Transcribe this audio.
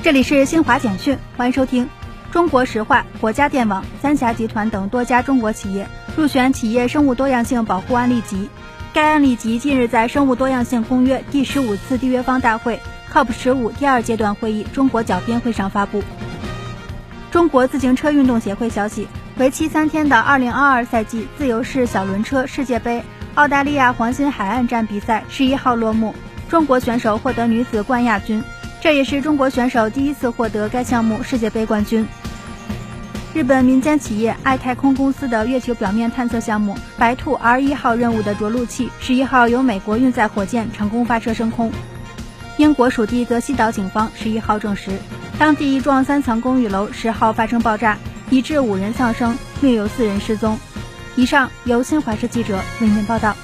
这里是新华简讯，欢迎收听。中国石化、国家电网、三峡集团等多家中国企业入选企业生物多样性保护案例集。该案例集近日在生物多样性公约第十五次缔约方大会 COP 十五第二阶段会议中国角编会上发布。中国自行车运动协会消息，为期三天的2022赛季自由式小轮车世界杯澳大利亚黄金海岸站比赛十一号落幕，中国选手获得女子冠亚军，这也是中国选手第一次获得该项目世界杯冠军。日本民间企业爱太空公司的月球表面探测项目“白兔 R 一号”任务的着陆器十一号由美国运载火箭成功发射升空。英国属地泽西岛警方十一号证实，当地一幢三层公寓楼十号发生爆炸，已致五人丧生，另有四人失踪。以上由新华社记者为您报道。